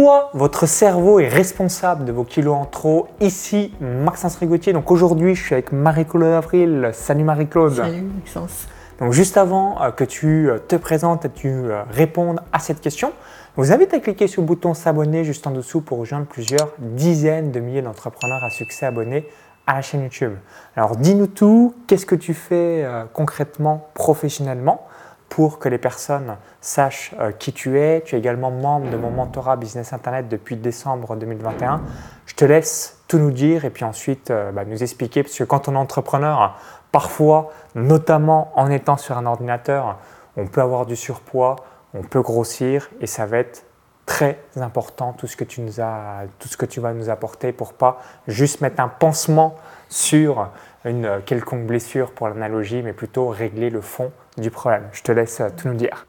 Pourquoi votre cerveau est responsable de vos kilos en trop? Ici, Maxence Rigotier. Donc aujourd'hui, je suis avec Marie-Claude Avril. Salut Marie-Claude. Salut Maxence. Donc juste avant euh, que tu euh, te présentes et que tu euh, répondes à cette question, je vous invite à cliquer sur le bouton s'abonner juste en dessous pour rejoindre plusieurs dizaines de milliers d'entrepreneurs à succès abonnés à la chaîne YouTube. Alors dis-nous tout, qu'est-ce que tu fais concrètement, professionnellement? Pour que les personnes sachent euh, qui tu es. Tu es également membre de mon mentorat Business Internet depuis décembre 2021. Je te laisse tout nous dire et puis ensuite euh, bah, nous expliquer, parce que quand on est entrepreneur, parfois, notamment en étant sur un ordinateur, on peut avoir du surpoids, on peut grossir et ça va être très important tout ce que tu, nous as, tout ce que tu vas nous apporter pour pas juste mettre un pansement sur une quelconque blessure pour l'analogie, mais plutôt régler le fond du problème. Je te laisse tout nous dire.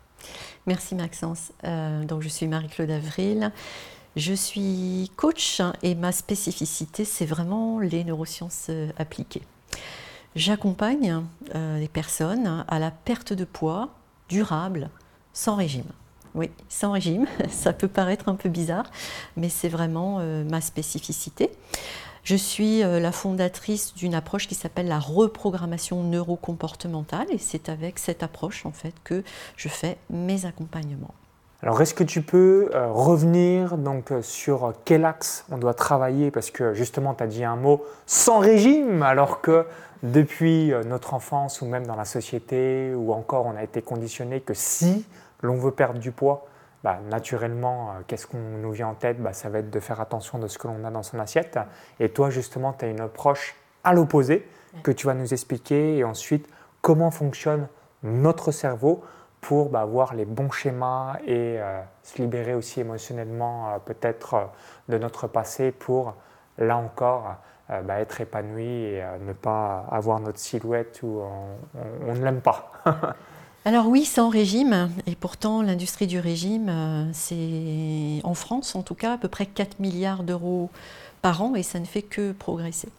Merci Maxence. Euh, donc je suis Marie-Claude Avril. Je suis coach et ma spécificité, c'est vraiment les neurosciences euh, appliquées. J'accompagne euh, les personnes à la perte de poids durable sans régime. Oui, sans régime, ça peut paraître un peu bizarre, mais c'est vraiment ma spécificité. Je suis euh, la fondatrice d'une approche qui s'appelle la reprogrammation neurocomportementale et c'est avec cette approche en fait que je fais mes accompagnements. Alors, est-ce que tu peux euh, revenir donc euh, sur quel axe on doit travailler? Parce que justement, tu as dit un mot sans régime, alors que depuis notre enfance ou même dans la société, ou encore on a été conditionné que si l'on veut perdre du poids, bah, naturellement, euh, qu'est-ce qu'on nous vient en tête bah, Ça va être de faire attention de ce que l'on a dans son assiette. Et toi, justement, tu as une approche à l'opposé que tu vas nous expliquer et ensuite comment fonctionne notre cerveau pour bah, voir les bons schémas et euh, se libérer aussi émotionnellement euh, peut-être de notre passé pour, là encore, être épanoui et ne pas avoir notre silhouette où on ne l'aime pas. Alors oui, sans régime, et pourtant l'industrie du régime, euh, c'est en France en tout cas à peu près 4 milliards d'euros par an et ça ne fait que progresser.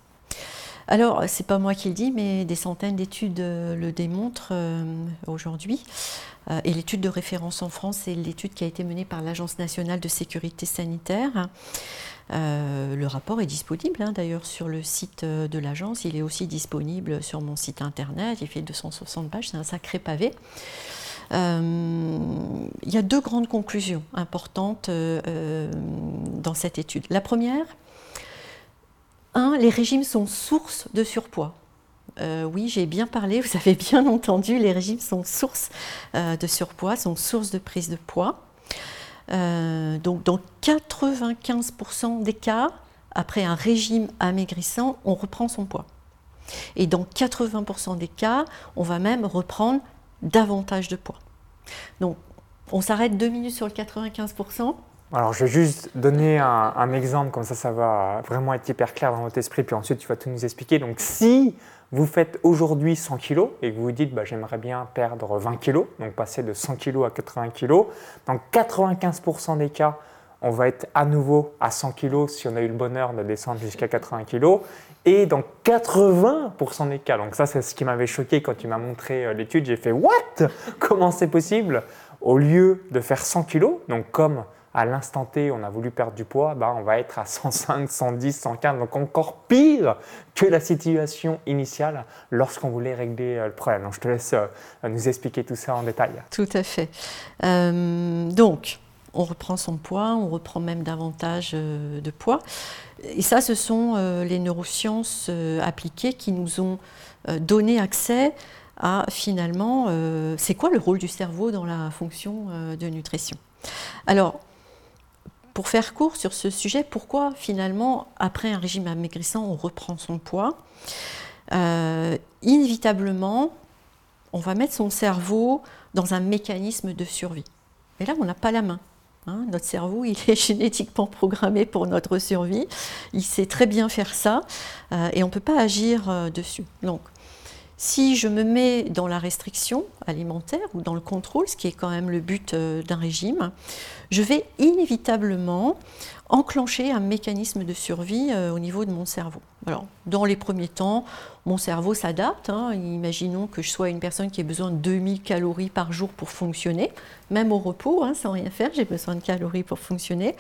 Alors, c'est pas moi qui le dis, mais des centaines d'études euh, le démontrent euh, aujourd'hui. et l'étude de référence en France, c'est l'étude qui a été menée par l'Agence nationale de sécurité sanitaire. Euh, le rapport est disponible hein, d'ailleurs sur le site euh, de l'agence. Il est aussi disponible sur mon site internet. Il fait 260 pages, c'est un sacré pavé. Euh, il y a deux grandes conclusions importantes dans cette étude. La première, un, les régimes sont source de surpoids. oui, j'ai bien parlé, vous avez bien entendu, les régimes sont source de surpoids, sont source de prise de poids. Euh, donc dans 95% des cas, après un régime amaigrissant, on reprend son poids. Et dans 80% des cas, on va même reprendre davantage de poids. Donc on s'arrête deux minutes sur le 95%. Alors, je vais juste donner un, exemple, comme ça, ça va vraiment être hyper clair dans votre esprit, puis ensuite tu vas tout nous expliquer. Donc, si vous faites aujourd'hui 100 kg et que vous vous dites bah, j'aimerais bien perdre 20 kg, donc passer de 100 kg à 80 kg, dans 95% des cas, on va être à nouveau à 100 kg si on a eu le bonheur de descendre jusqu'à 80 kg. Et dans 80% des cas, donc ça c'est ce qui m'avait choqué quand tu m'as montré euh, l'étude, j'ai fait What? Comment c'est possible? Au lieu de faire 100 kg, donc comme à l'instant T, on a voulu perdre du poids, bah, on va être à 105, 110, 115, donc encore pire que la situation initiale lorsqu'on voulait régler euh, le problème. Donc je te laisse euh, nous expliquer tout ça en détail. Tout à fait. Euh, donc, on reprend son poids, on reprend même davantage de poids. Et ça, ce sont les neurosciences appliquées qui nous ont donné accès à finalement, c'est quoi le rôle du cerveau dans la fonction de nutrition? Alors, pour faire court sur ce sujet, pourquoi finalement, après un régime amaigrissant, on reprend son poids euh, Inévitablement, on va mettre son cerveau dans un mécanisme de survie. Et là, on n'a pas la main. Hein. notre cerveau, il est génétiquement programmé pour notre survie. Il sait très bien faire ça euh, et on ne peut pas agir euh, dessus. Donc, Si je me mets dans la restriction alimentaire ou dans le contrôle, ce qui est quand même le but euh, d'un régime, je vais inévitablement enclencher un mécanisme de survie euh, au niveau de mon cerveau. Dans les premiers temps, mon cerveau s'adapte. Hein. Imaginons que je sois une personne qui ait besoin de 2000 calories par jour pour fonctionner, même au repos, hein, sans rien faire, j'ai besoin de calories pour fonctionner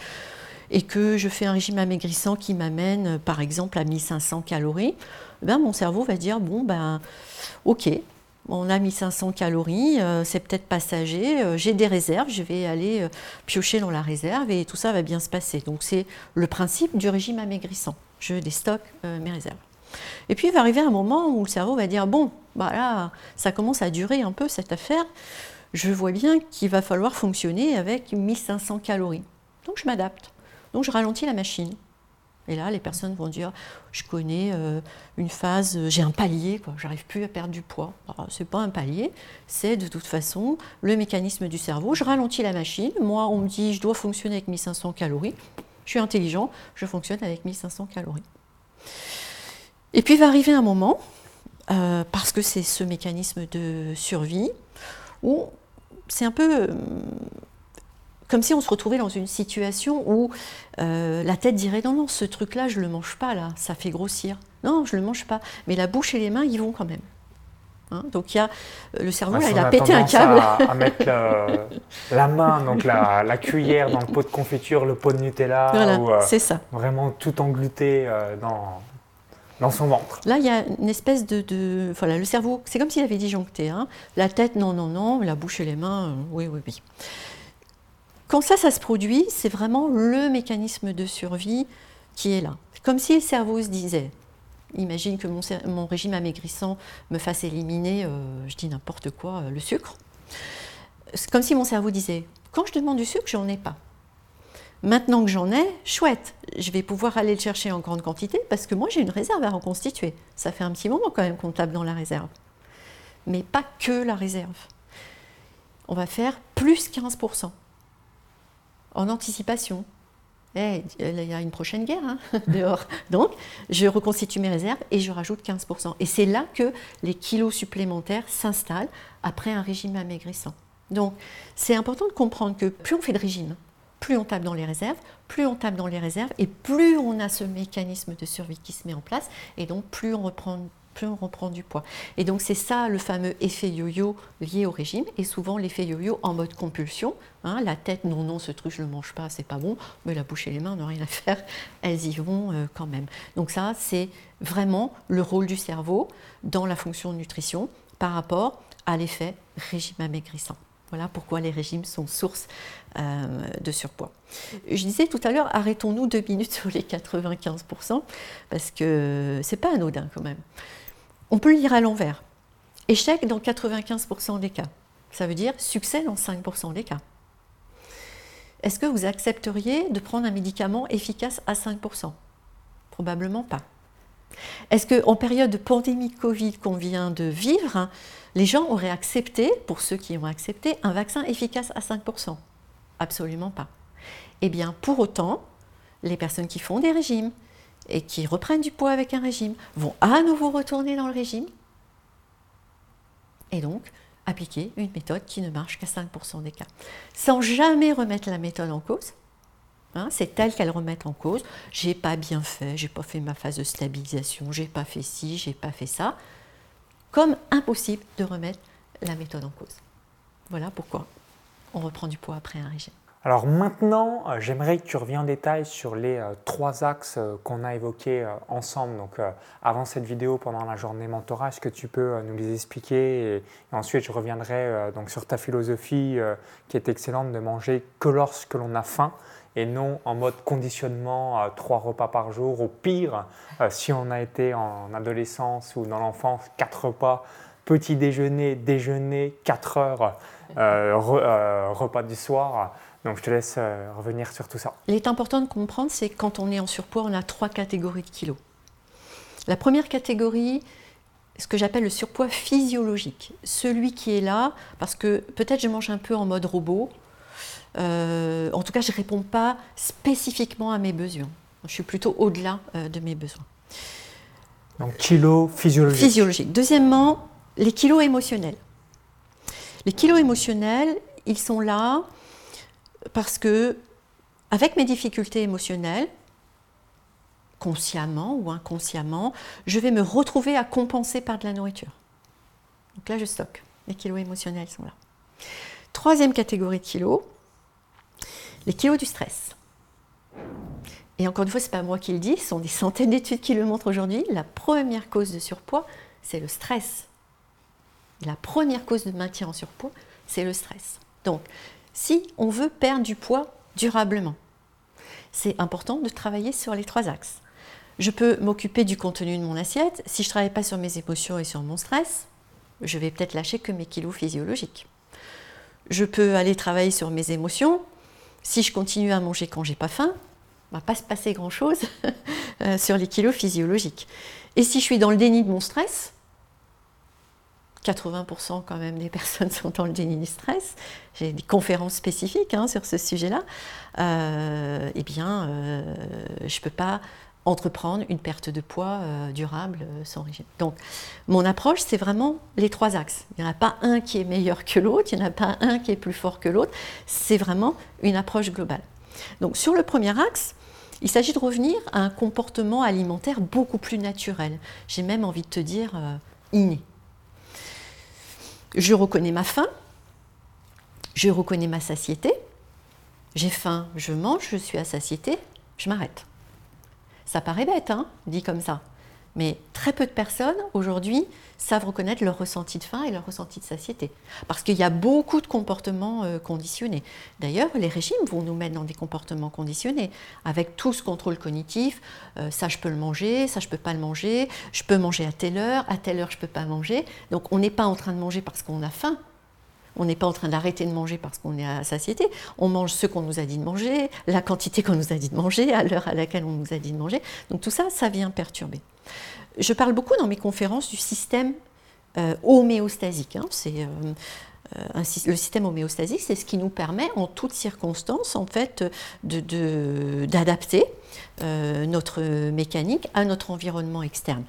et que je fais un régime amaigrissant qui m'amène par exemple à 1500 calories, ben, mon cerveau va dire bon ben ok, on a 1500 calories, euh, c'est peut-être passager, euh, j'ai des réserves, je vais aller euh, piocher dans la réserve et tout ça va bien se passer. Donc c'est le principe du régime amaigrissant. Je déstocke mes réserves. Et puis il va arriver un moment où le cerveau va dire bon, bah là, ça commence à durer un peu cette affaire. Je vois bien qu'il va falloir fonctionner avec 1500 calories. Donc je m'adapte. Donc je ralentis la machine. Et là, les personnes vont dire, je connais euh, une phase, euh, j'ai un palier, j'arrive plus à perdre du poids. Ce n'est pas un palier, c'est de toute façon le mécanisme du cerveau. Je ralentis la machine. Moi, on me dit, je dois fonctionner avec 1500 calories. Je suis intelligent, je fonctionne avec 1500 calories. Et puis va arriver un moment, euh, parce que c'est ce mécanisme de survie, où c'est un peu comme si on se retrouvait dans une situation où euh, la tête dirait non, non, ce truc-là, je ne le mange pas, là, ça fait grossir. Non, je ne le mange pas. Mais la bouche et les mains, ils vont quand même. Hein, donc il y a euh, le cerveau, là, il a, pété un câble. À, à mettre la main, donc la, cuillère dans le pot de confiture, le pot de Nutella. Voilà, euh, c'est ça. Vraiment tout englouté dans, dans son ventre. Là, il y a une espèce de... voilà, le cerveau, c'est comme s'il avait disjoncté. Hein. La tête, non, non, non. La bouche et les mains, oui, oui, oui. Quand ça, ça se produit, c'est vraiment le mécanisme de survie qui est là. Comme si le cerveau se disait, imagine que mon, régime amaigrissant me fasse éliminer, euh, je dis n'importe quoi, euh, le sucre. Comme si mon cerveau disait, quand je demande du sucre, j'en ai pas. Maintenant que j'en ai, chouette, je vais pouvoir aller le chercher en grande quantité parce que moi j'ai une réserve à reconstituer. Ça fait un petit moment quand même qu'on tape dans la réserve. Mais pas que la réserve. On va faire plus 15% en anticipation. Eh, il y a une prochaine guerre hein, dehors. Donc, je reconstitue mes réserves et je rajoute 15%. Et c'est là que les kilos supplémentaires s'installent après un régime amaigrissant. Donc, c'est important de comprendre que plus on fait de régime, plus on tape dans les réserves, plus on tape dans les réserves et plus on a ce mécanisme de survie qui se met en place et donc plus on reprend plus on reprend du poids. Et donc c'est ça le fameux effet yo-yo lié au régime, et souvent l'effet yo-yo en mode compulsion. Hein, la tête, non, non, ce truc je ne le mange pas, c'est pas bon, mais la bouche et les mains n'ont rien à faire, elles y vont euh, quand même. Donc ça, c'est vraiment le rôle du cerveau dans la fonction de nutrition par rapport à l'effet régime amaigrissant. Voilà pourquoi les régimes sont source euh, de surpoids. Je disais tout à l'heure, arrêtons-nous deux minutes sur les 95%, parce que c'est pas anodin quand même. On peut le lire à l'envers. Échec dans 95% des cas. Ça veut dire succès dans 5% des cas. Est-ce que vous accepteriez de prendre un médicament efficace à 5% Probablement pas. Est-ce qu'en période de pandémie Covid qu'on vient de vivre, les gens auraient accepté, pour ceux qui ont accepté, un vaccin efficace à 5% Absolument pas. Eh bien, pour autant, les personnes qui font des régimes, et qui reprennent du poids avec un régime vont à nouveau retourner dans le régime et donc appliquer une méthode qui ne marche qu'à 5% des cas, sans jamais remettre la méthode en cause. Hein, c'est elle qu'elle remette en cause. J'ai pas bien fait, j'ai pas fait ma phase de stabilisation, j'ai pas fait ci, j'ai pas fait ça. Comme impossible de remettre la méthode en cause. Voilà pourquoi on reprend du poids après un régime. Alors maintenant, euh, j'aimerais que tu reviennes en détail sur les euh, trois axes euh, qu'on a évoqués ensemble. Donc avant cette vidéo, pendant la journée mentorat, est-ce que tu peux nous les expliquer? Ensuite je reviendrai donc sur ta philosophie qui est excellente de manger que lorsque l'on a faim et non en mode conditionnement trois repas par jour. Au pire, si on a été en adolescence ou dans l'enfance, quatre repas, petit déjeuner, déjeuner, quatre heures, repas du soir. Donc je te laisse euh, revenir sur tout ça. Il est important de comprendre, c'est que quand on est en surpoids, on a trois catégories de kilos. La première catégorie, ce que j'appelle le surpoids physiologique, celui qui est là parce que peut-être je mange un peu en mode robot, euh, en tout cas je ne réponds pas spécifiquement à mes besoins, je suis plutôt au-delà euh, de mes besoins. Donc kilos physiologiques. Physiologiques. Deuxièmement, les kilos émotionnels. Les kilos émotionnels, ils sont là parce que, avec mes difficultés émotionnelles, consciemment ou inconsciemment, je vais me retrouver à compenser par de la nourriture. Donc là, je stocke. Les kilos émotionnels sont là. Troisième catégorie de kilos, les kilos du stress. Et encore une fois, ce n'est pas moi qui le dis, ce sont des centaines d'études qui le montrent aujourd'hui. La première cause de surpoids, c'est le stress. La première cause de maintien en surpoids, c'est le stress. Donc, si on veut perdre du poids durablement, c'est important de travailler sur les trois axes. Je peux m'occuper du contenu de mon assiette. Si je ne travaille pas sur mes émotions et sur mon stress, je vais peut-être lâcher que mes kilos physiologiques. Je peux aller travailler sur mes émotions. Si je continue à manger quand j'ai pas faim, va pas se passer grand-chose euh, sur les kilos physiologiques. Et si je suis dans le déni de mon stress, 80% quand même des personnes sont dans le déni du stress, j'ai des conférences spécifiques hein, sur ce sujet-là, euh, eh bien, euh, je ne peux pas entreprendre une perte de poids euh, durable sans régime. Donc, mon approche, c'est vraiment les trois axes. Il n'y en a pas un qui est meilleur que l'autre, il n'y en a pas un qui est plus fort que l'autre. C'est vraiment une approche globale. Donc, sur le premier axe, il s'agit de revenir à un comportement alimentaire beaucoup plus naturel. J'ai même envie de te dire inné. Je reconnais ma faim, je reconnais ma satiété. J'ai faim, je mange, je suis à satiété, je m'arrête. Ça paraît bête, hein, dit comme ça. Mais très peu de personnes aujourd'hui savent reconnaître leur ressenti de faim et leur ressenti de satiété. Parce qu'il y a beaucoup de comportements euh, conditionnés. D'ailleurs, les régimes vont nous mettre dans des comportements conditionnés, avec tout ce contrôle cognitif. Euh, ça, je peux le manger, ça, je ne peux pas le manger. Je peux manger à telle heure, à telle heure, je ne peux pas manger. Donc, on n'est pas en train de manger parce qu'on a faim. On n'est pas en train d'arrêter de manger parce qu'on est à satiété. On mange ce qu'on nous a dit de manger, la quantité qu'on nous a dit de manger, à l'heure à laquelle on nous a dit de manger. Donc tout ça, ça vient perturber. Je parle beaucoup dans mes conférences du système euh, homéostasique. Hein. C'est euh, le système homéostasique, c'est ce qui nous permet en toutes circonstances en fait d'adapter euh, notre mécanique à notre environnement externe.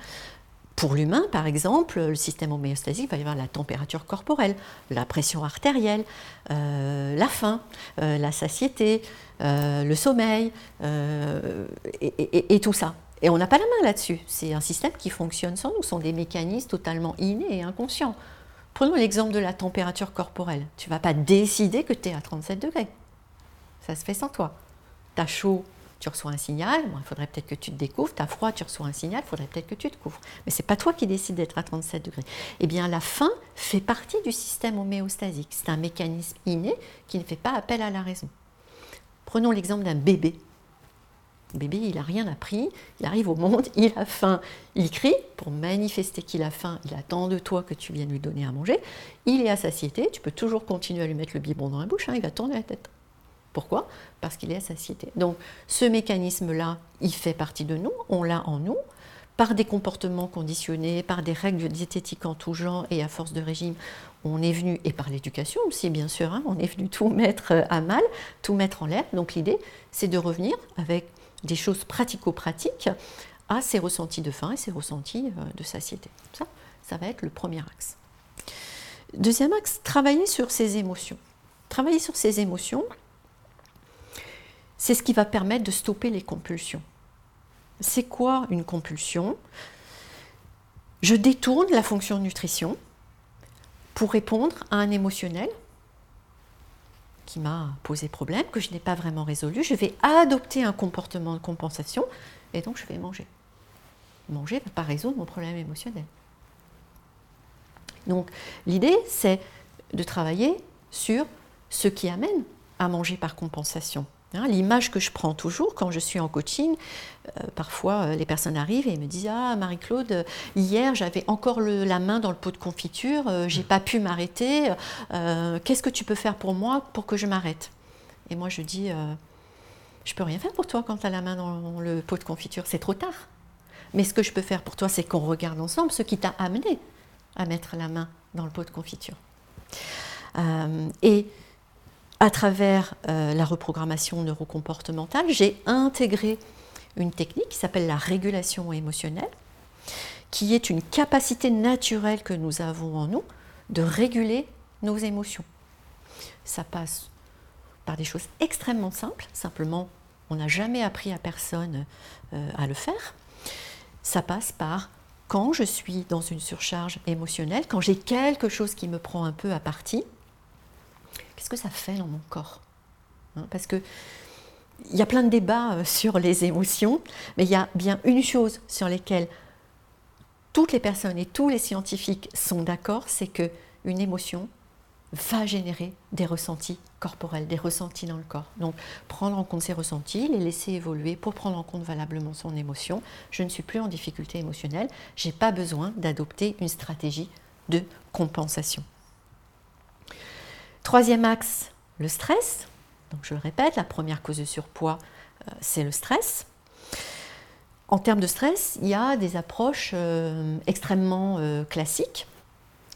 Pour l'humain, par exemple, le système homéostasique va y avoir la température corporelle, la pression artérielle, euh, la faim, euh, la satiété, euh, le sommeil, et, tout ça. Et on n'a pas la main là-dessus. C'est un système qui fonctionne sans nous. Ce sont des mécanismes totalement innés et inconscients. Prenons l'exemple de la température corporelle. Tu ne vas pas décider que tu es à 37 degrés. Ça se fait sans toi. Tu as chaud, tu reçois un signal, il faudrait peut-être que tu te découvres, tu as froid, tu reçois un signal, il faudrait peut-être que tu te couvres. Mais ce n'est pas toi qui décides d'être à 37 degrés. Eh bien, la faim fait partie du système homéostasique. C'est un mécanisme inné qui ne fait pas appel à la raison. Prenons l'exemple d'un bébé. Bébé, il n'a rien appris, il arrive au monde, il a faim, il crie pour manifester qu'il a faim, il attend de toi que tu viennes lui donner à manger, il est à satiété, tu peux toujours continuer à lui mettre le biberon dans la bouche, hein, il va tourner la tête. Pourquoi? Parce qu'il est à satiété. Donc ce mécanisme-là, il fait partie de nous, on l'a en nous, par des comportements conditionnés, par des règles diététiques en tout genre et à force de régime, on est venu, et par l'éducation aussi bien sûr, hein, on est venu tout mettre à mal, tout mettre en l'air. Donc l'idée, c'est de revenir avec des choses pratico-pratiques à ces ressentis de faim et ces ressentis euh, de satiété. Ça, ça va être le premier axe. Deuxième axe, travailler sur ses émotions. Travailler sur ses émotions, c'est ce qui va permettre de stopper les compulsions. C'est quoi une compulsion? Je détourne la fonction nutrition pour répondre à un émotionnel qui m'a posé problème, que je n'ai pas vraiment résolu. Je vais adopter un comportement de compensation et donc je vais manger. Manger ne va pas résoudre mon problème émotionnel. Donc l'idée, c'est de travailler sur ce qui amène à manger par compensation. Hein, l'image que je prends toujours quand je suis en coaching, euh, parfois euh, les personnes arrivent et me disent Ah, Marie-Claude, hier j'avais encore la main dans le pot de confiture, euh, j'ai pas pu m'arrêter, qu'est-ce que tu peux faire pour moi pour que je m'arrête? Et moi je dis Je peux rien faire pour toi quand tu as la main dans le pot de confiture, c'est trop tard. Mais ce que je peux faire pour toi, c'est qu'on regarde ensemble ce qui t'a amené à mettre la main dans le pot de confiture. et à travers euh, la reprogrammation neurocomportementale, j'ai intégré une technique qui s'appelle la régulation émotionnelle, qui est une capacité naturelle que nous avons en nous de réguler nos émotions. Ça passe par des choses extrêmement simples, simplement on n'a jamais appris à personne euh, à le faire. Ça passe par quand je suis dans une surcharge émotionnelle, quand j'ai quelque chose qui me prend un peu à partie, qu'est-ce que ça fait dans mon corps hein, Parce que il y a plein de débats euh, sur les émotions, mais il y a bien une chose sur laquelle toutes les personnes et tous les scientifiques sont d'accord, c'est que une émotion va générer des ressentis corporels, des ressentis dans le corps. Donc prendre en compte ces ressentis, les laisser évoluer pour prendre en compte valablement son émotion. Je ne suis plus en difficulté émotionnelle, je n'ai pas besoin d'adopter une stratégie de compensation. Troisième axe, le stress. Donc je le répète, la première cause de surpoids, euh, c'est le stress. En termes de stress, il y a des approches euh, extrêmement euh, classiques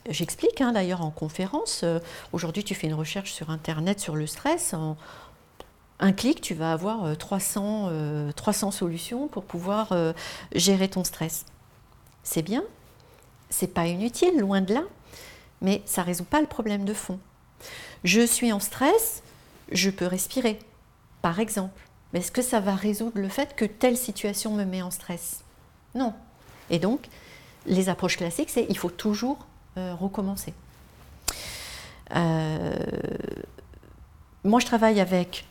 J'explique hein, d'ailleurs en conférence. Aujourd'hui, tu fais une recherche sur Internet sur le stress. En un clic, tu vas avoir 300, euh, 300 euh, solutions pour pouvoir gérer ton stress. C'est bien, c'est pas inutile, loin de là, mais ça résout pas le problème de fond. Je suis en stress, je peux respirer, par exemple. Mais est-ce que ça va résoudre le fait que telle situation me met en stress? Non. Et donc, les approches classiques, c'est il faut toujours euh, recommencer. Euh, moi, je travaille avec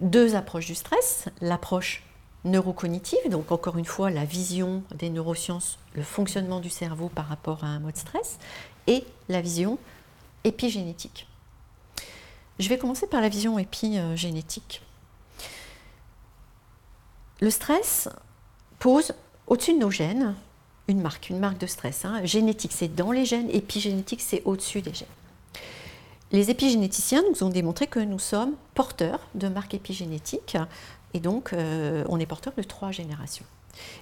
deux approches du stress. L'approche neurocognitive, donc encore une fois la vision des neurosciences, le fonctionnement du cerveau par rapport à un mode stress, et la vision épigénétique. Je vais commencer par la vision épigénétique. Le stress pose au-dessus de nos gènes une marque, une marque de stress. Hein. Génétique, c'est dans les gènes, épigénétique, c'est au-dessus des gènes. Les épigénéticiens nous ont démontré que nous sommes porteurs de marques épigénétiques et donc euh, on est porteur de trois générations.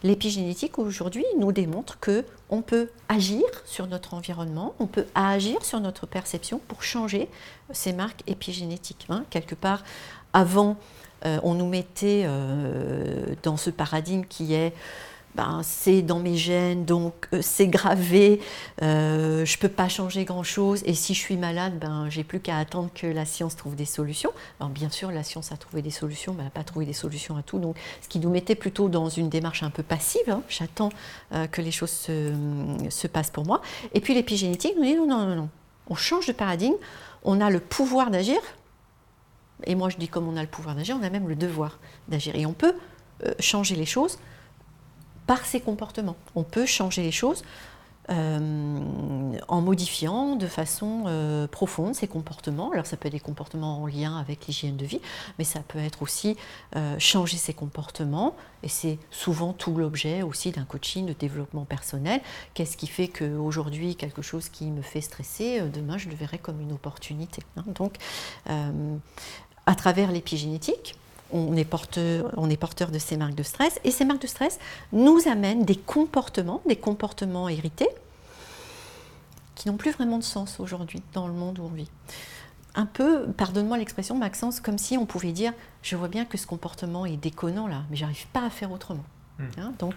L'épigénétique aujourd'hui nous démontre que on peut agir sur notre environnement, on peut agir sur notre perception pour changer ces marques épigénétiques. Hein. Quelque part, avant, euh, on nous mettait euh, dans ce paradigme qui est ben, c'est dans mes gènes, donc euh, c'est gravé, euh, je ne peux pas changer grand-chose, et si je suis malade, ben, j'ai plus qu'à attendre que la science trouve des solutions. Alors, bien sûr, la science a trouvé des solutions, mais elle n'a pas trouvé des solutions à tout, donc ce qui nous mettait plutôt dans une démarche un peu passive, hein. j'attends euh, que les choses se, se, passent pour moi. Et puis l'épigénétique nous dit non, non, non, non, on change de paradigme, on a le pouvoir d'agir, et moi je dis comme on a le pouvoir d'agir, on a même le devoir d'agir, et on peut changer les choses par ses comportements. On peut changer les choses euh, en modifiant de façon euh, profonde ses comportements. Alors ça peut être des comportements en lien avec l'hygiène de vie, mais ça peut être aussi euh, changer ses comportements, et c'est souvent tout l'objet aussi d'un coaching de développement personnel. Qu'est-ce qui fait qu'aujourd'hui, quelque chose qui me fait stresser, demain je le verrai comme une opportunité. Hein. Donc, à travers l'épigénétique, on est, porteur, on est porteur de ces marques de stress. Et ces marques de stress nous amènent des comportements, des comportements hérités, qui n'ont plus vraiment de sens aujourd'hui dans le monde où on vit. Un peu, pardonne-moi l'expression, Maxence, comme si on pouvait dire Je vois bien que ce comportement est déconnant là, mais j'arrive pas à faire autrement. Hmm. Hein, donc,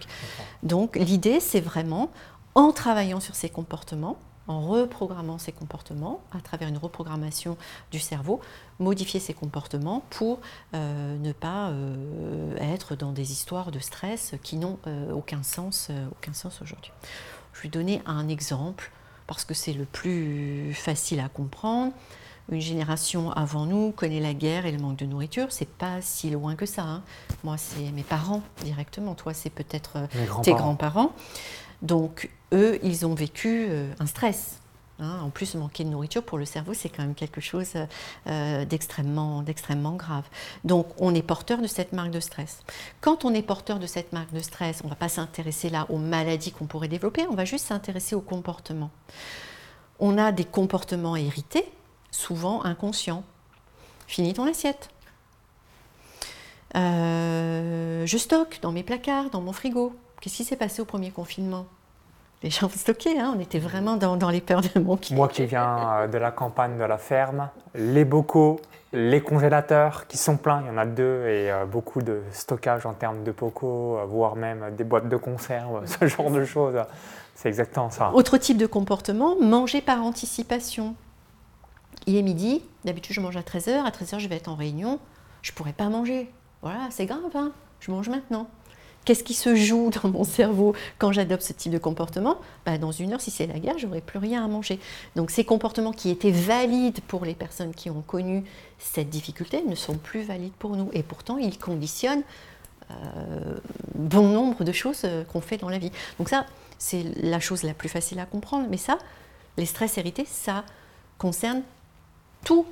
donc l'idée, c'est vraiment, en travaillant sur ces comportements, en reprogrammant ses comportements à travers une reprogrammation du cerveau, modifier ses comportements pour euh, ne pas euh, être dans des histoires de stress qui n'ont euh, aucun sens, aucun sens aujourd'hui. Je vais donner un exemple parce que c'est le plus facile à comprendre. Une génération avant nous connaît la guerre et le manque de nourriture. C'est pas si loin que ça. Hein. Moi, c'est mes parents directement. Toi, c'est peut-être tes grands-parents. Donc, eux, ils ont vécu euh, un stress. Hein. En plus, manquer de nourriture pour le cerveau, c'est quand même quelque chose euh, d'extrêmement, grave. Donc, on est porteur de cette marque de stress. Quand on est porteur de cette marque de stress, on ne va pas s'intéresser là aux maladies qu'on pourrait développer, on va juste s'intéresser au comportement. On a des comportements hérités, souvent inconscients. Finis ton assiette. Euh, je stocke dans mes placards, dans mon frigo. Qu'est-ce qui s'est passé au premier confinement? Les gens stockaient, hein, on était vraiment dans, les peurs de mon Moi qui viens de la campagne de la ferme, les bocaux, les congélateurs qui sont pleins, il y en a deux, et beaucoup de stockage en termes de bocaux, voire même des boîtes de conserve, ce genre de choses. C'est exactement ça. Autre type de comportement, manger par anticipation. Il est midi, d'habitude je mange à 13h, à 13h je vais être en réunion, je ne pourrais pas manger. Voilà, c'est grave, hein je mange maintenant. Qu'est-ce qui se joue dans mon cerveau quand j'adopte ce type de comportement bah, Dans une heure, si c'est la guerre, j'aurai plus rien à manger. Donc ces comportements qui étaient valides pour les personnes qui ont connu cette difficulté ne sont plus valides pour nous. Et pourtant, ils conditionnent euh, bon nombre de choses euh, qu'on fait dans la vie. Donc ça, c'est la chose la plus facile à comprendre. Mais ça, les stress hérités, ça concerne tous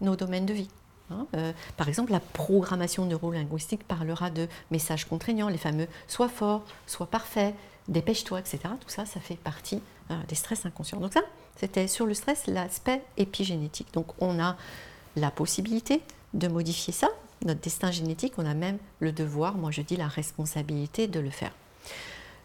nos domaines de vie. Hein. Euh, par exemple, la programmation neurolinguistique parlera de messages contraignants, les fameux sois fort, sois parfait, dépêche-toi, etc. Tout ça, ça fait partie euh, des stress inconscients. Donc ça, c'était sur le stress l'aspect épigénétique. Donc on a la possibilité de modifier ça, notre destin génétique, on a même le devoir, moi je dis la responsabilité de le faire.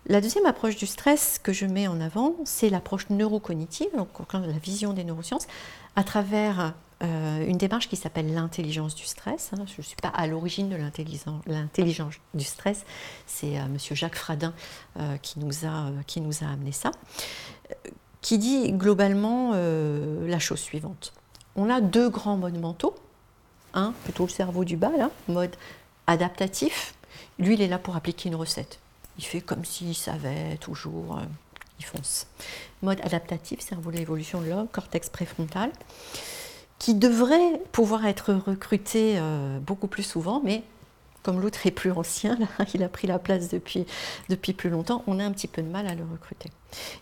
La deuxième approche du stress que je mets en avant, c'est l'approche neurocognitive, donc la vision des neurosciences, à travers euh, une démarche qui s'appelle l'intelligence du stress. Hein. Je ne suis pas à l'origine de l'intelligence du stress, c'est euh, Monsieur Jacques Fradin euh, qui, nous a, amené ça, qui dit globalement la chose suivante. On a deux grands modes mentaux, un plutôt le cerveau du bas, là, mode adaptatif. Lui, il est là pour appliquer une recette. Il fait comme s'il savait toujours, il fonce. Mode adaptatif, cerveau de l'évolution de l'homme, cortex préfrontal, qui devrait pouvoir être recruté euh, beaucoup plus souvent, mais comme l'autre est plus ancien, il a pris la place depuis, depuis plus longtemps, on a un petit peu de mal à le recruter.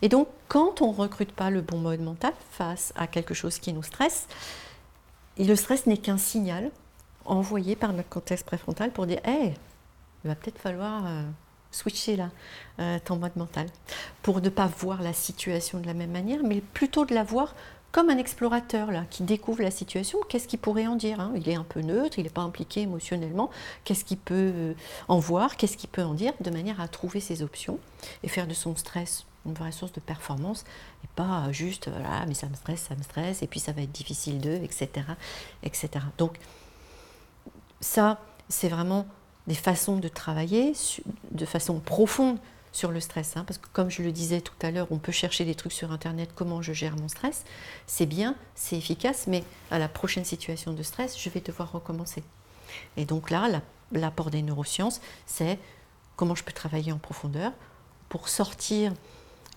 Et donc, quand on ne recrute pas le bon mode mental face à quelque chose qui nous stresse, le stress n'est qu'un signal envoyé par notre cortex préfrontal pour dire Hey, il va peut-être falloir euh, switcher là, euh, ton mode mental, pour ne pas voir la situation de la même manière, mais plutôt de la voir comme un explorateur là, qui découvre la situation, qu'est-ce qu'il pourrait en dire hein? Il est un peu neutre, il n'est pas impliqué émotionnellement, qu'est-ce qu'il peut euh, en voir, qu'est-ce qu'il peut en dire, de manière à trouver ses options et faire de son stress une vraie source de performance et pas juste voilà, mais ça me stresse, ça me stresse, et puis ça va être difficile d'eux, etc., etc. Donc ça, c'est vraiment des façons de travailler de façon profonde sur le stress. Hein, parce que comme je le disais tout à l'heure, on peut chercher des trucs sur Internet, comment je gère mon stress. C'est bien, c'est efficace, mais à la prochaine situation de stress, je vais devoir recommencer. Et donc là, l'apport des neurosciences, c'est comment je peux travailler en profondeur pour sortir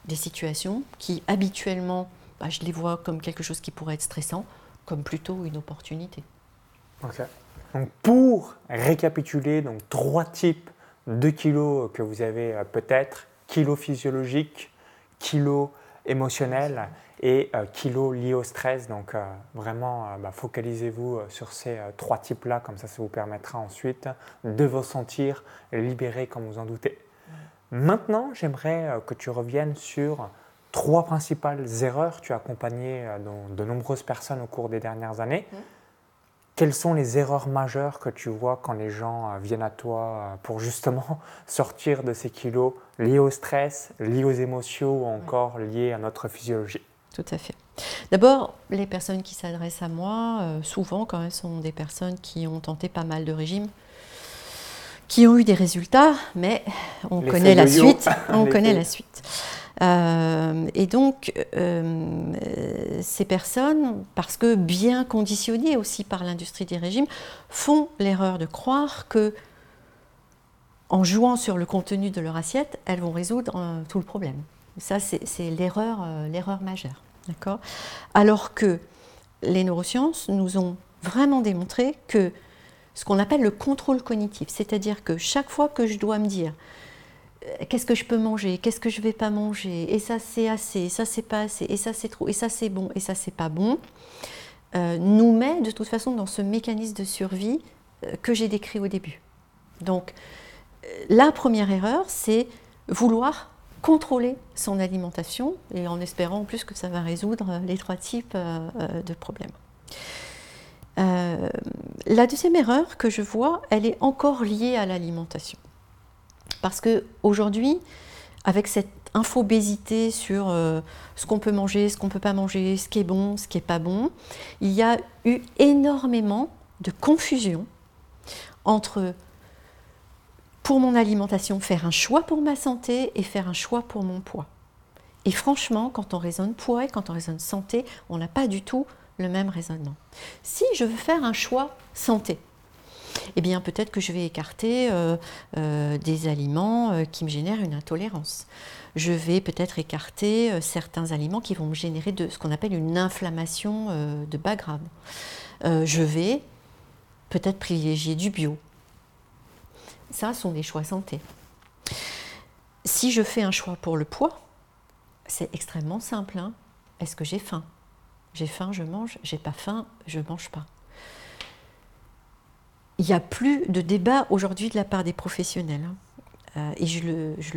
des situations qui habituellement, bah, je les vois comme quelque chose qui pourrait être stressant, comme plutôt une opportunité. Donc pour récapituler, donc trois types de kilos que vous avez euh, peut-être, kilo physiologique, kilo émotionnel et euh, kilo lié au stress. Donc euh, vraiment, bah, focalisez-vous sur ces trois types-là, comme ça, ça vous permettra ensuite de vous sentir libéré comme vous en doutez. Maintenant, j'aimerais que tu reviennes sur trois principales erreurs. Tu as accompagné de nombreuses personnes au cours des dernières années. Quelles sont les erreurs majeures que tu vois quand les gens euh, viennent à toi euh, pour justement sortir de ces kilos liés au stress, liés aux émotions ou encore liés à notre physiologie? Tout à fait. D'abord, les personnes qui s'adressent à moi, euh, souvent quand même, sont des personnes qui ont tenté pas mal de régimes, qui ont eu des résultats, mais on connaît la suite. On connaît la suite. Euh, et donc, euh, ces personnes, parce que bien conditionnées aussi par l'industrie des régimes, font l'erreur de croire que en jouant sur le contenu de leur assiette, elles vont résoudre euh, tout le problème. Ça, c'est l'erreur, l'erreur majeure. D'accord? Alors que les neurosciences nous ont vraiment démontré que ce qu'on appelle le contrôle cognitif, c'est-à-dire que chaque fois que je dois me dire qu'est-ce que je peux manger, qu'est-ce que je ne vais pas manger, et ça c'est assez, et ça c'est pas assez, et ça c'est trop, et ça c'est bon, et ça c'est pas bon, euh, nous met de toute façon dans ce mécanisme de survie euh, que j'ai décrit au début. Donc la première erreur, c'est vouloir contrôler son alimentation et en espérant en plus que ça va résoudre les trois types de problèmes. la deuxième erreur que je vois, elle est encore liée à l'alimentation. Parce qu'aujourd'hui, avec cette infobésité sur ce qu'on peut manger, ce qu'on ne peut pas manger, ce qui est bon, ce qui n'est pas bon, il y a eu énormément de confusion entre pour mon alimentation, faire un choix pour ma santé et faire un choix pour mon poids. Et franchement, quand on raisonne poids et quand on raisonne santé, on n'a pas du tout le même raisonnement. Si je veux faire un choix santé, eh bien peut-être que je vais écarter euh, euh, des aliments euh, qui me génèrent une intolérance. Je vais peut-être écarter certains aliments qui vont me générer de ce qu'on appelle une inflammation de bas grade. je vais peut-être privilégier du bio, ça sont des choix santé. Si je fais un choix pour le poids, c'est extrêmement simple. Hein. Est-ce que j'ai faim? J'ai faim, je mange. J'ai pas faim, je mange pas. Il n'y a plus de débat aujourd'hui de la part des professionnels. Hein. Euh, et je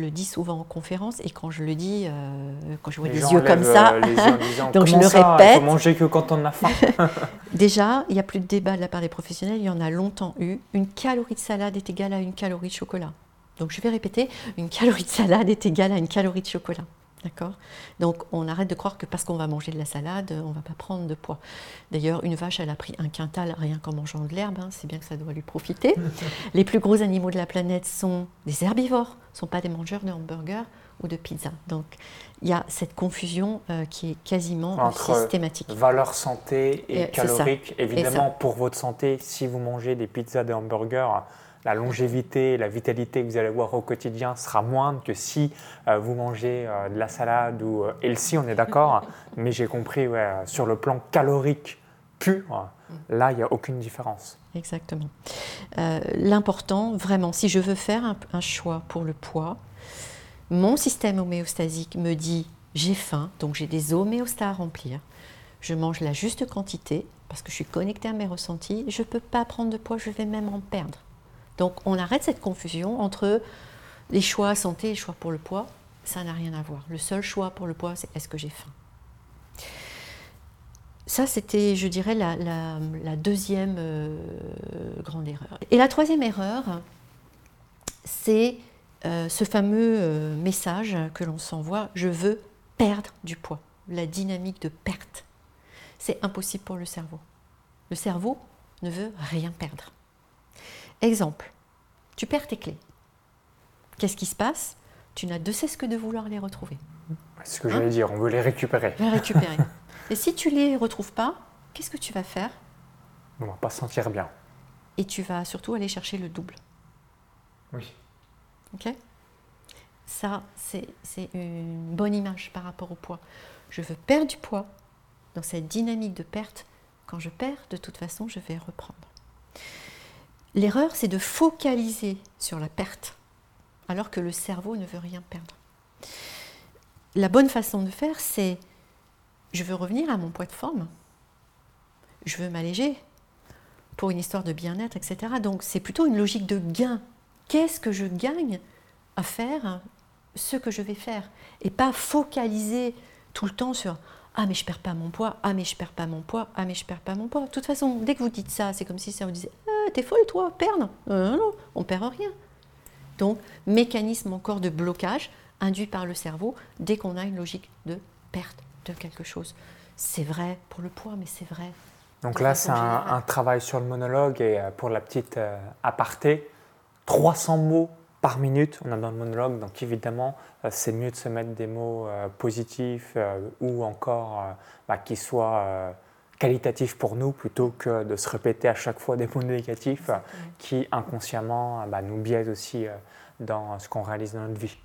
le, dis souvent en conférence, et quand je le dis, euh, quand je vois des yeux comme ça, euh, donc je le répète. Il faut manger que quand on a faim. Déjà, il n'y a plus de débat de la part des professionnels, il y en a longtemps eu. Une calorie de salade est égale à une calorie de chocolat. Donc je vais répéter, une calorie de salade est égale à une calorie de chocolat. D'accord Donc on arrête de croire que parce qu'on va manger de la salade, on ne va pas prendre de poids. D'ailleurs, une vache, elle a pris un quintal rien qu'en mangeant de l'herbe, hein, c'est bien que ça doit lui profiter. Les plus gros animaux de la planète sont des herbivores, ne sont pas des mangeurs de hamburgers ou de pizza. Donc il y a cette confusion euh, qui est quasiment Entre systématique. Valeur santé et, calorique. Évidemment, pour votre santé, si vous mangez des pizzas, des hamburgers, la longévité, la vitalité que vous allez avoir au quotidien sera moindre que si euh, vous mangez euh, de la salade ou euh, healthy, on est d'accord. mais j'ai compris, sur le plan calorique pur, là, il n'y a aucune différence. Exactement. L'important, vraiment, si je veux faire un, un choix pour le poids, mon système homéostasique me dit j'ai faim, donc j'ai des homéostats à remplir. Je mange la juste quantité parce que je suis connecté à mes ressentis. Je ne peux pas prendre de poids, je vais même en perdre. Donc on arrête cette confusion entre les choix santé et les choix pour le poids. Ça n'a rien à voir. Le seul choix pour le poids, c'est est-ce que j'ai faim? Ça, c'était, je dirais, la, deuxième euh, grande erreur. Et la troisième erreur, c'est euh, ce fameux euh, message que l'on s'envoie, je veux perdre du poids, la dynamique de perte. C'est impossible pour le cerveau. Le cerveau ne veut rien perdre. Exemple, tu perds tes clés. Qu'est-ce qui se passe? Tu n'as de cesse que de vouloir les retrouver. C'est ce que j'allais dire, on veut les récupérer. Les récupérer. Et si tu les retrouves pas, qu'est-ce que tu vas faire? On va pas se sentir bien. Et tu vas surtout aller chercher le double. Oui. Ok? Ça, c'est une bonne image par rapport au poids. Je veux perdre du poids. Dans cette dynamique de perte, quand je perds, de toute façon, je vais reprendre. L'erreur, c'est de focaliser sur la perte, alors que le cerveau ne veut rien perdre. La bonne façon de faire, c'est je veux revenir à mon poids de forme, je veux m'alléger pour une histoire de bien-être, etc. Donc c'est plutôt une logique de gain. Qu'est-ce que je gagne à faire ce que je vais faire? Et pas focaliser tout le temps sur ah mais je perds pas mon poids, ah mais je perds pas mon poids, ah mais je perds pas mon poids. De toute façon, dès que vous dites ça, c'est comme si ça vous disait t'es folle toi, perdre. Euh, non, on perd rien. Donc, mécanisme encore de blocage induit par le cerveau dès qu'on a une logique de perte de quelque chose. C'est vrai pour le poids, mais c'est vrai. Donc là, c'est un, travail sur le monologue et euh, pour la petite euh, aparté, 300 mots par minute, on a dans le monologue, donc évidemment, euh, c'est mieux de se mettre des mots euh, positifs euh, ou encore bah, qui soient qualitatifs pour nous plutôt que de se répéter à chaque fois des mots négatifs qui inconsciemment bah, nous biaisent aussi dans ce qu'on réalise dans notre vie.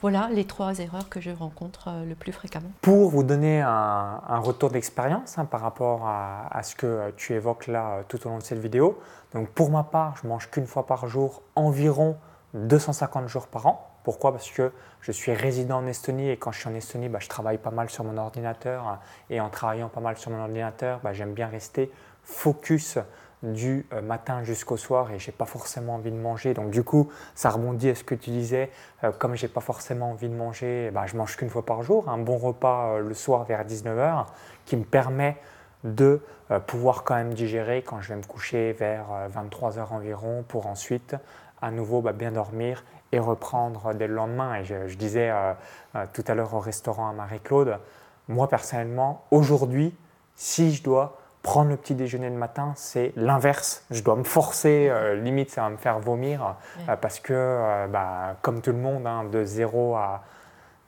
Voilà les trois erreurs que je rencontre le plus fréquemment. Pour vous donner un, retour d'expérience hein, par rapport à, à, ce que tu évoques là tout au long de cette vidéo, donc pour ma part, je mange qu'une fois par jour environ 250 jours par an. Pourquoi? Parce que je suis résident en Estonie et quand je suis en Estonie, bah, je travaille pas mal sur mon ordinateur. Et en travaillant pas mal sur mon ordinateur, bah, j'aime bien rester focus du euh, matin jusqu'au soir et j'ai pas forcément envie de manger. Donc du coup, ça rebondit à ce que tu disais. Euh, comme j'ai pas forcément envie de manger, bah, je mange qu'une fois par jour, un bon repas euh, le soir vers 19h qui me permet de pouvoir quand même digérer quand je vais me coucher vers 23 heures environ pour ensuite à nouveau bah, bien dormir et reprendre dès le lendemain. Et je, disais tout à l'heure au restaurant à Marie-Claude, moi personnellement, aujourd'hui, si je dois prendre le petit déjeuner le matin, c'est l'inverse. Je dois me forcer, euh, limite ça va me faire vomir, euh, parce que, euh, bah, comme tout le monde, hein, de 0 à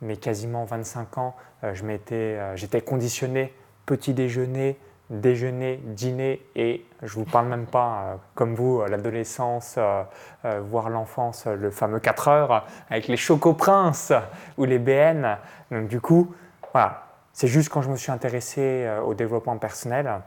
mes quasiment 25 ans, je j'étais conditionné petit déjeuner, déjeuner, dîner, et je ne vous parle même pas, comme vous, l'adolescence, voire l'enfance, le fameux 4 heures, avec les chocoprinces ou les BN. Donc du coup, voilà, c'est juste quand je me suis intéressé au développement personnel,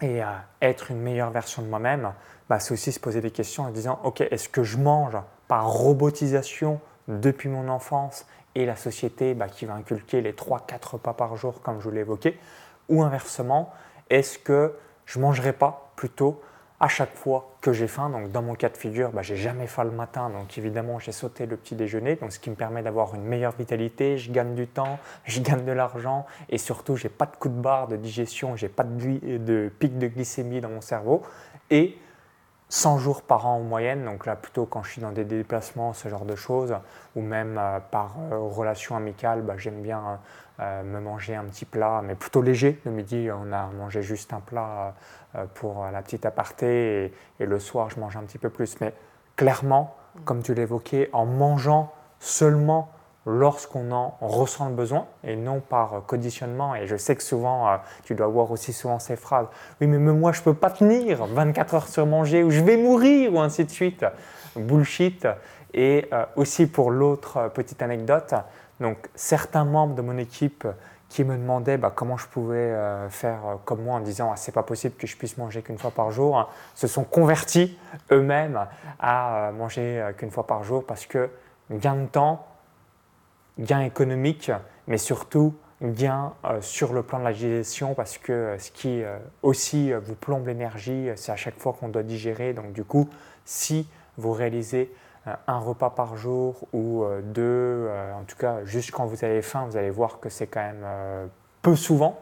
et être une meilleure version de moi-même, bah, c'est aussi se poser des questions en disant, OK, est-ce que je mange par robotisation depuis mon enfance et la société bah, qui va inculquer les 3-4 repas par jour, comme je vous l'ai évoqué, ou inversement, est-ce que je ne mangerai pas plutôt à chaque fois que j'ai faim? Donc dans mon cas de figure, bah, j'ai jamais faim le matin, donc évidemment j'ai sauté le petit déjeuner, donc ce qui me permet d'avoir une meilleure vitalité, je gagne du temps, je gagne de l'argent et surtout j'ai pas de coup de barre de digestion, j'ai pas de, pic de glycémie dans mon cerveau et 100 jours par an en moyenne, donc là plutôt quand je suis dans des déplacements, ce genre de choses, ou même euh, par euh, relation amicale, bah, j'aime bien euh, me manger un petit plat, mais plutôt léger. Le midi, on a mangé juste un plat pour la petite aparté, et, le soir, je mange un petit peu plus. Mais clairement, comme tu l'évoquais, en mangeant seulement lorsqu'on en ressent le besoin et non par conditionnement. Et je sais que souvent, euh, tu dois voir aussi souvent ces phrases. Oui, mais moi, je ne peux pas tenir 24 heures sur manger ou je vais mourir ou ainsi de suite. Bullshit. Et euh, aussi pour l'autre euh, petite anecdote, donc certains membres de mon équipe qui me demandaient bah, comment je pouvais faire comme moi en disant ah, c'est pas possible que je puisse manger qu'une fois par jour, hein, se sont convertis eux-mêmes à manger qu'une fois par jour parce que gain de temps, gain économique, mais surtout gain euh, sur le plan de la digestion parce que euh, ce qui euh, aussi vous plombe l'énergie, c'est à chaque fois qu'on doit digérer. Donc du coup, si vous réalisez un repas par jour ou deux, en tout cas juste quand vous avez faim, vous allez voir que c'est quand même peu souvent.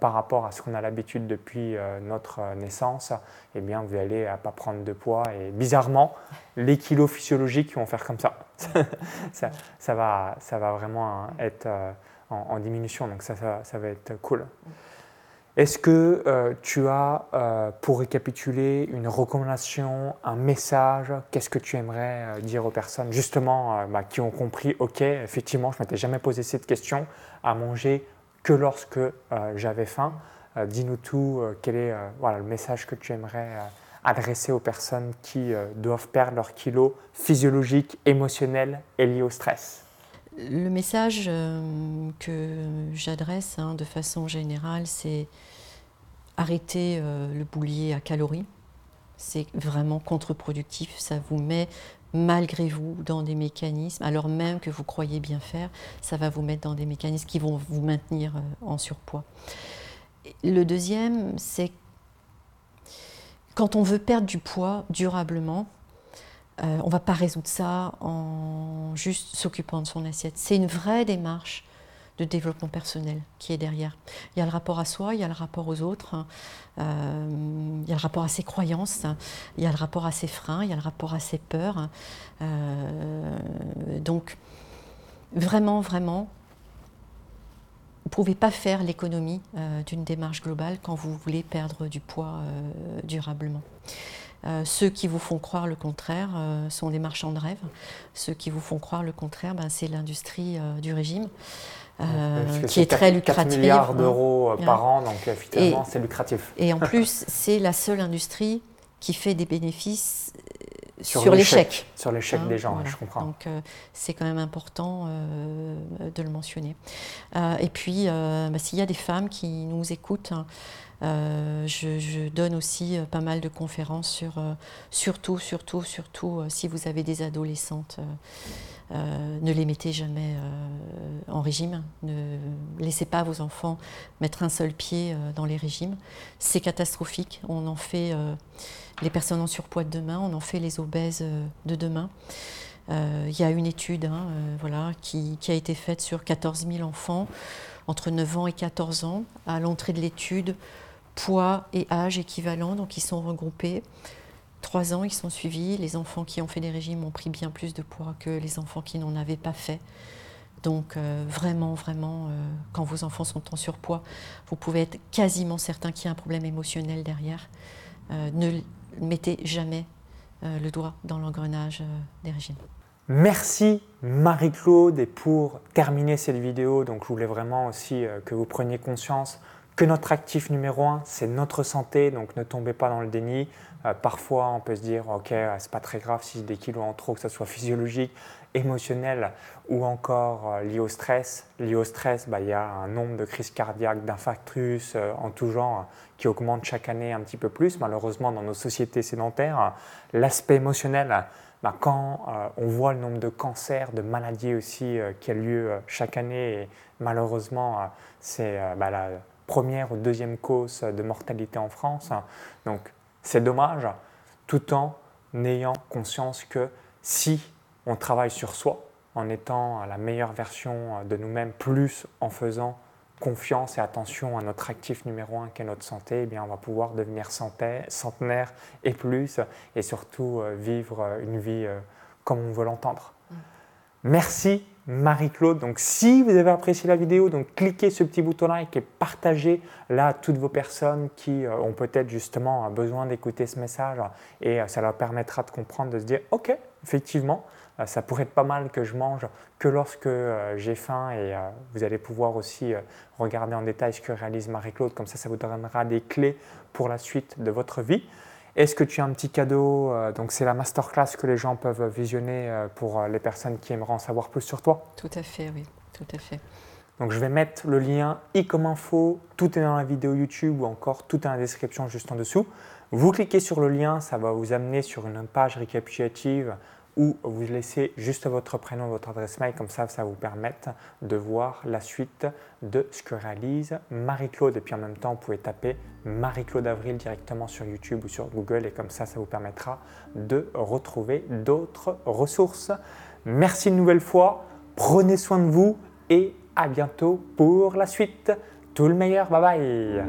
par rapport à ce qu'on a l'habitude depuis notre naissance, eh bien, vous allez à pas prendre de poids. Et bizarrement, les kilos physiologiques vont faire comme ça. ça, va, ça va vraiment être euh, en, diminution, donc ça, ça, va être cool. Est-ce que euh, tu as, euh, pour récapituler, une recommandation, un message? Qu'est-ce que tu aimerais dire aux personnes, justement, bah, qui ont compris, OK, effectivement, je ne m'étais jamais posé cette question, à manger que lorsque j'avais faim. Dis-nous tout, quel est voilà, le message que tu aimerais adressé aux personnes qui euh, doivent perdre leurs kilos physiologiques, émotionnels et liés au stress Le message euh, que j'adresse hein, de façon générale, c'est arrêter euh, le boulier à calories. C'est vraiment contre-productif. Ça vous met malgré vous dans des mécanismes, alors même que vous croyez bien faire, ça va vous mettre dans des mécanismes qui vont vous maintenir en surpoids. Le deuxième, c'est quand on veut perdre du poids durablement, euh, on ne va pas résoudre ça en juste s'occupant de son assiette. C'est une vraie démarche de développement personnel qui est derrière. Il y a le rapport à soi, il y a le rapport aux autres, hein. euh, il y a le rapport à ses croyances, il y a le rapport à ses freins, il y a le rapport à ses peurs. Euh, donc, vraiment, vraiment, vous ne pouvez pas faire l'économie d'une démarche globale quand vous voulez perdre du poids durablement. Euh, ceux qui vous font croire le contraire sont des marchands de rêve. Ceux qui vous font croire le contraire, ben, c'est l'industrie du régime. qui est, très lucrative. 4 milliards d'euros par an, donc finalement c'est lucratif. Et en plus, c'est la seule industrie qui fait des bénéfices sur, l'échec. Sur l'échec hein, des gens, je comprends. Donc euh, c'est quand même important euh, de le mentionner. Euh, et puis, bah, s'il y a des femmes qui nous écoutent, hein, je, donne aussi pas mal de conférences sur, surtout, surtout, surtout, si vous avez des adolescentes. ne les mettez jamais en régime. Ne laissez pas vos enfants mettre un seul pied dans les régimes. C'est catastrophique. On en fait les personnes en surpoids de demain, on en fait les obèses euh, de demain. Euh, il y a une étude hein, euh, voilà, qui, a été faite sur 14 000 enfants entre 9 ans et 14 ans. À l'entrée de l'étude, poids et âge équivalents, donc ils sont regroupés. Trois ans, ils sont suivis. Les enfants qui ont fait des régimes ont pris bien plus de poids que les enfants qui n'en avaient pas fait. Donc euh, vraiment, vraiment, euh, quand vos enfants sont en surpoids, vous pouvez être quasiment certain qu'il y a un problème émotionnel derrière. Euh, ne mettez jamais le doigt dans l'engrenage des régimes. Merci Marie-Claude et pour terminer cette vidéo, donc je voulais vraiment aussi que vous preniez conscience que notre actif numéro un, c'est notre santé, donc ne tombez pas dans le déni. Euh, parfois, on peut se dire, ok, euh, c'est pas très grave si des kilos en trop, que ce soit physiologique, émotionnel ou encore euh, lié au stress. Lié au stress, bah, il y a un nombre de crises cardiaques, d'infarctus en tout genre qui augmente chaque année un petit peu plus, malheureusement, dans nos sociétés sédentaires. L'aspect émotionnel, bah, quand on voit le nombre de cancers, de maladies aussi qui a lieu chaque année, malheureusement, c'est bah, première ou deuxième cause de mortalité en France. Donc c'est dommage, tout en ayant conscience que si on travaille sur soi, en étant la meilleure version de nous-mêmes, plus en faisant confiance et attention à notre actif numéro un qui est notre santé, eh bien on va pouvoir devenir centenaire et plus, et surtout euh, vivre une vie euh, comme on veut l'entendre. Merci Marie-Claude. Donc si vous avez apprécié la vidéo, cliquez ce petit bouton like et partagez là à toutes vos personnes qui euh, ont peut-être justement besoin d'écouter ce message et euh, ça leur permettra de comprendre, de se dire ok, effectivement, euh, ça pourrait être pas mal que je mange que lorsque j'ai faim et vous allez pouvoir aussi regarder en détail ce que réalise Marie-Claude, comme ça ça vous donnera des clés pour la suite de votre vie. Est-ce que tu as un petit cadeau euh, Donc c'est la masterclass que les gens peuvent visionner euh, pour euh, les personnes qui aimeraient en savoir plus sur toi? Tout à fait, oui, tout à fait. Donc je vais mettre le lien i comme info, tout est dans la vidéo YouTube ou encore tout est dans la description juste en dessous. Vous cliquez sur le lien, ça va vous amener sur une page récapitulative ou vous laissez juste votre prénom, votre adresse mail, comme ça, ça vous permettre de voir la suite de ce que réalise Marie-Claude. Et puis en même temps, vous pouvez taper Marie-Claude Avril directement sur YouTube ou sur Google et comme ça, ça vous permettra de retrouver d'autres ressources. Merci une nouvelle fois, prenez soin de vous et à bientôt pour la suite. Tout le meilleur, bye bye